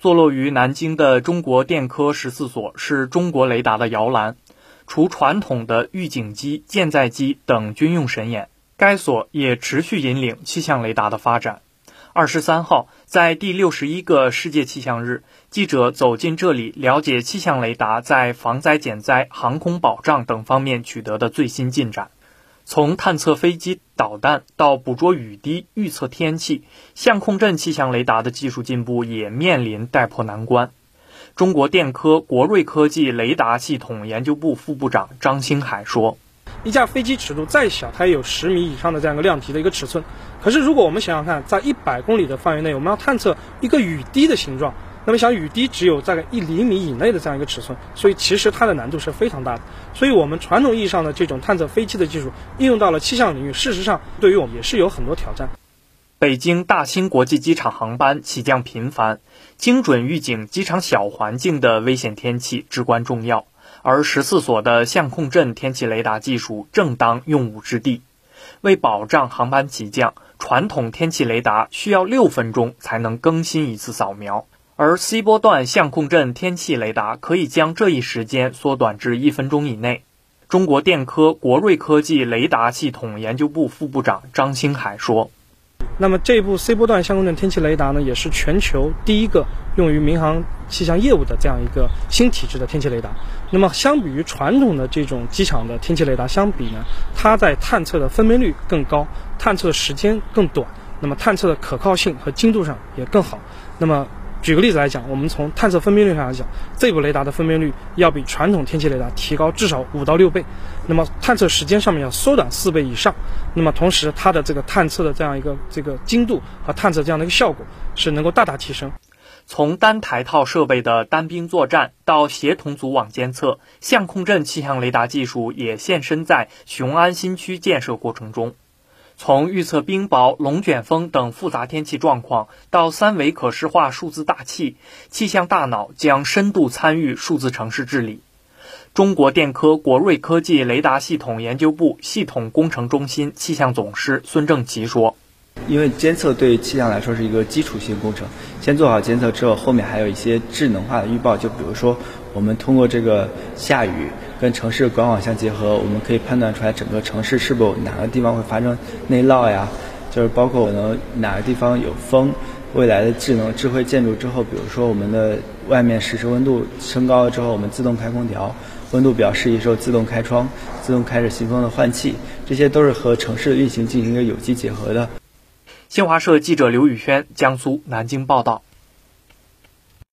坐落于南京的中国电科十四所是中国雷达的摇篮。除传统的预警机、舰载机等军用神眼，该所也持续引领气象雷达的发展。二十三号，在第六十一个世界气象日，记者走进这里，了解气象雷达在防灾减灾、航空保障等方面取得的最新进展。从探测飞机、导弹到捕捉雨滴、预测天气，相控阵气象雷达的技术进步也面临带破难关。中国电科国瑞科技雷达系统研究部副部长张星海说：“一架飞机尺度再小，它也有十米以上的这样一个量级的一个尺寸。可是，如果我们想想看，在一百公里的范围内，我们要探测一个雨滴的形状，那么想雨滴只有大概一厘米以内的这样一个尺寸，所以其实它的难度是非常大的。所以我们传统意义上的这种探测飞机的技术应用到了气象领域，事实上对于我们也是有很多挑战。”北京大兴国际机场航班起降频繁，精准预警机场小环境的危险天气至关重要。而十四所的相控阵天气雷达技术正当用武之地。为保障航班起降，传统天气雷达需要六分钟才能更新一次扫描，而 C 波段相控阵天气雷达可以将这一时间缩短至一分钟以内。中国电科国瑞科技雷达系统研究部副部长张星海说。那么这部 C 波段相控阵天气雷达呢，也是全球第一个用于民航气象业务的这样一个新体制的天气雷达。那么相比于传统的这种机场的天气雷达相比呢，它在探测的分辨率更高，探测时间更短，那么探测的可靠性和精度上也更好。那么举个例子来讲，我们从探测分辨率上来讲，这部雷达的分辨率要比传统天气雷达提高至少五到六倍。那么探测时间上面要缩短四倍以上。那么同时，它的这个探测的这样一个这个精度和探测这样的一个效果是能够大大提升。从单台套设备的单兵作战到协同组网监测，相控阵气象雷达技术也现身在雄安新区建设过程中。从预测冰雹、龙卷风等复杂天气状况，到三维可视化数字大气，气象大脑将深度参与数字城市治理。中国电科国瑞科技雷达系统研究部系统工程中心气象总师孙正奇说：“因为监测对气象来说是一个基础性工程，先做好监测之后，后面还有一些智能化的预报，就比如说我们通过这个下雨。”跟城市管网相结合，我们可以判断出来整个城市是否哪个地方会发生内涝呀，就是包括可能哪个地方有风。未来的智能智慧建筑之后，比如说我们的外面实时温度升高了之后，我们自动开空调，温度比较适宜时候自动开窗，自动开始新风的换气，这些都是和城市的运行进行一个有机结合的。新华社记者刘宇轩，江苏南京报道。